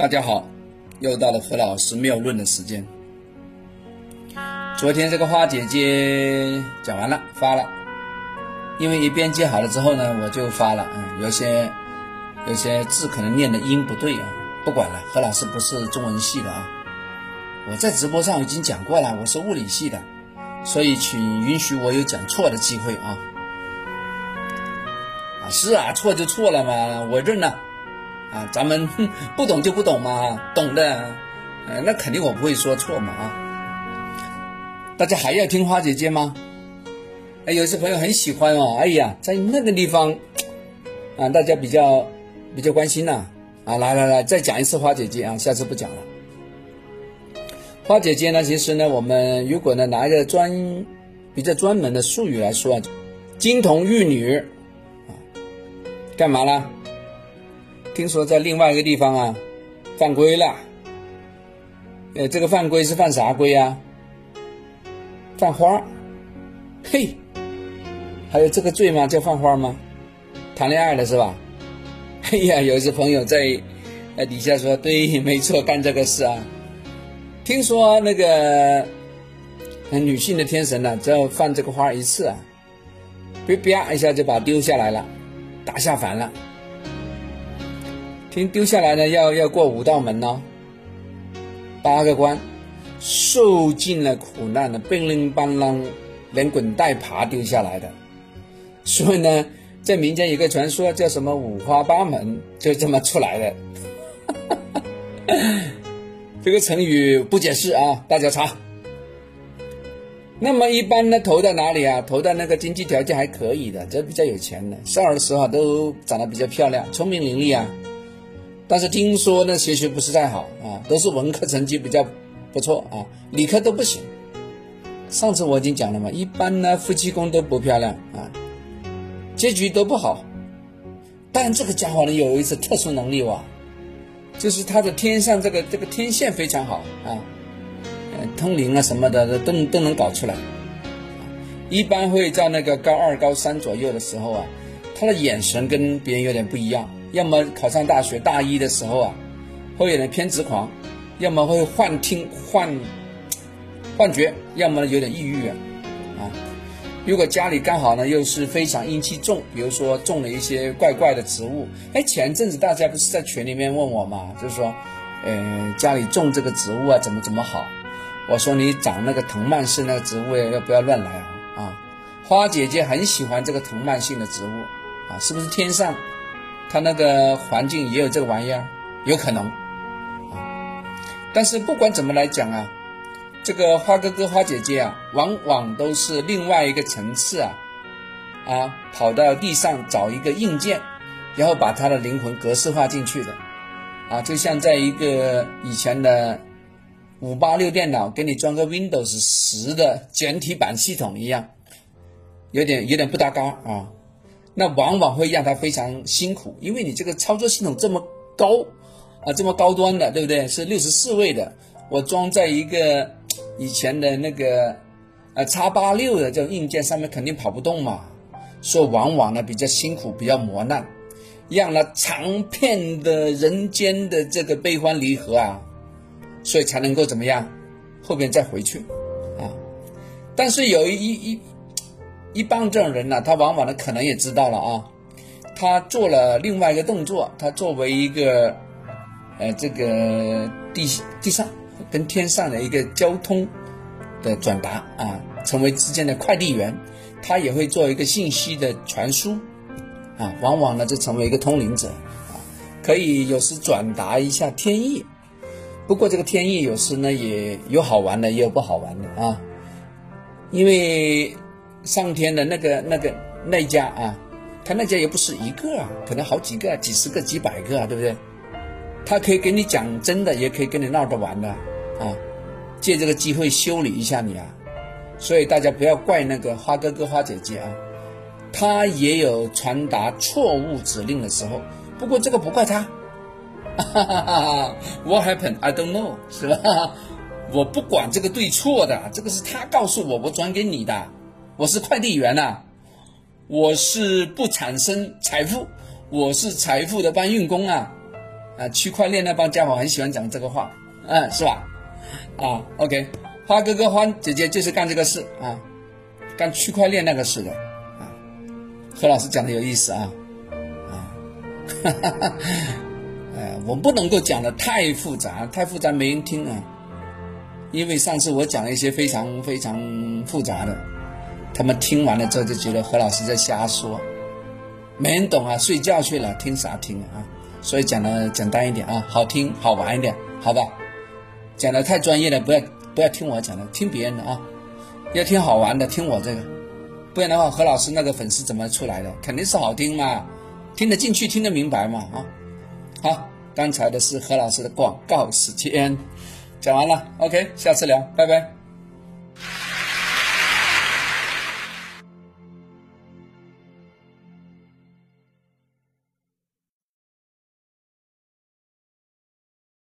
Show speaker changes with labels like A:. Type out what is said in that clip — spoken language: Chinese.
A: 大家好，又到了何老师妙论的时间。昨天这个花姐姐讲完了，发了，因为一编辑好了之后呢，我就发了。嗯，有些有些字可能念的音不对啊，不管了。何老师不是中文系的啊，我在直播上已经讲过了，我是物理系的，所以请允许我有讲错的机会啊。啊，是啊，错就错了嘛，我认了。啊，咱们不懂就不懂嘛，懂的，呃，那肯定我不会说错嘛啊。大家还要听花姐姐吗？哎，有些朋友很喜欢哦，哎呀，在那个地方啊，大家比较比较关心呐。啊，来来来，再讲一次花姐姐啊，下次不讲了。花姐姐呢，其实呢，我们如果呢拿一个专比较专门的术语来说，金童玉女啊，干嘛呢？听说在另外一个地方啊，犯规了。呃，这个犯规是犯啥规啊？犯花嘿，还有这个罪吗？叫犯花吗？谈恋爱了是吧？哎呀，有一些朋友在呃底下说，对，没错，干这个事啊。听说那个女性的天神呢，只要犯这个花一次啊，别啪一下就把丢下来了，打下凡了。听丢下来呢，要要过五道门呢，八个关，受尽了苦难的，乒铃乓啷，连滚带爬丢下来的。所以呢，在民间有个传说叫什么五花八门，就这么出来的。这个成语不解释啊，大家查。那么一般呢，投在哪里啊？投在那个经济条件还可以的，这比较有钱的，少儿时候都长得比较漂亮，聪明伶俐啊。但是听说呢，学习不是太好啊，都是文科成绩比较不错啊，理科都不行。上次我已经讲了嘛，一般呢夫妻宫都不漂亮啊，结局都不好。但这个家伙呢有一次特殊能力哇，就是他的天上这个这个天线非常好啊，通灵啊什么的都都能搞出来。一般会在那个高二高三左右的时候啊，他的眼神跟别人有点不一样。要么考上大学大一的时候啊，会有点偏执狂；要么会幻听、幻幻觉；要么有点抑郁啊。如果家里刚好呢又是非常阴气重，比如说种了一些怪怪的植物。哎，前阵子大家不是在群里面问我嘛，就是说，呃，家里种这个植物啊，怎么怎么好？我说你长那个藤蔓式那个植物要不要乱来啊？啊，花姐姐很喜欢这个藤蔓性的植物啊，是不是天上？他那个环境也有这个玩意儿，有可能啊。但是不管怎么来讲啊，这个花哥哥、花姐姐啊，往往都是另外一个层次啊，啊，跑到地上找一个硬件，然后把他的灵魂格式化进去的，啊，就像在一个以前的五八六电脑给你装个 Windows 十的简体版系统一样，有点有点不搭嘎啊。那往往会让他非常辛苦，因为你这个操作系统这么高，啊，这么高端的，对不对？是六十四位的，我装在一个以前的那个呃叉八六的这种硬件上面，肯定跑不动嘛。所以往往呢比较辛苦，比较磨难，让了长片的人间的这个悲欢离合啊，所以才能够怎么样，后边再回去啊。但是有一一。一般这种人呢，他往往呢可能也知道了啊，他做了另外一个动作，他作为一个，呃，这个地地上跟天上的一个交通的转达啊，成为之间的快递员，他也会做一个信息的传输，啊，往往呢就成为一个通灵者啊，可以有时转达一下天意，不过这个天意有时呢也有好玩的，也有不好玩的啊，因为。上天的那个、那个、那家啊，他那家也不是一个啊，可能好几个、几十个、几百个啊，对不对？他可以给你讲真的，也可以跟你闹着玩的啊，借这个机会修理一下你啊。所以大家不要怪那个花哥哥、花姐姐啊，他也有传达错误指令的时候。不过这个不怪他，哈哈哈哈 What happened? I don't know，是吧？我不管这个对错的，这个是他告诉我，我转给你的。我是快递员呐，我是不产生财富，我是财富的搬运工啊，啊，区块链那帮家伙很喜欢讲这个话，嗯，是吧？啊，OK，花哥哥、花姐姐就是干这个事啊，干区块链那个事的啊。何老师讲的有意思啊，啊，哈哈哈，哎，我不能够讲的太复杂，太复杂没人听啊。因为上次我讲了一些非常非常复杂的，他们听完了之后就觉得何老师在瞎说，没人懂啊，睡觉去了，听啥听啊？所以讲的简单一点啊，好听好玩一点，好吧？讲的太专业了，不要不要听我讲的，听别人的啊，要听好玩的，听我这个，不然的话何老师那个粉丝怎么出来的？肯定是好听嘛，听得进去，听得明白嘛啊？好，刚才的是何老师的广告时间。讲完了，OK，下次聊，拜拜。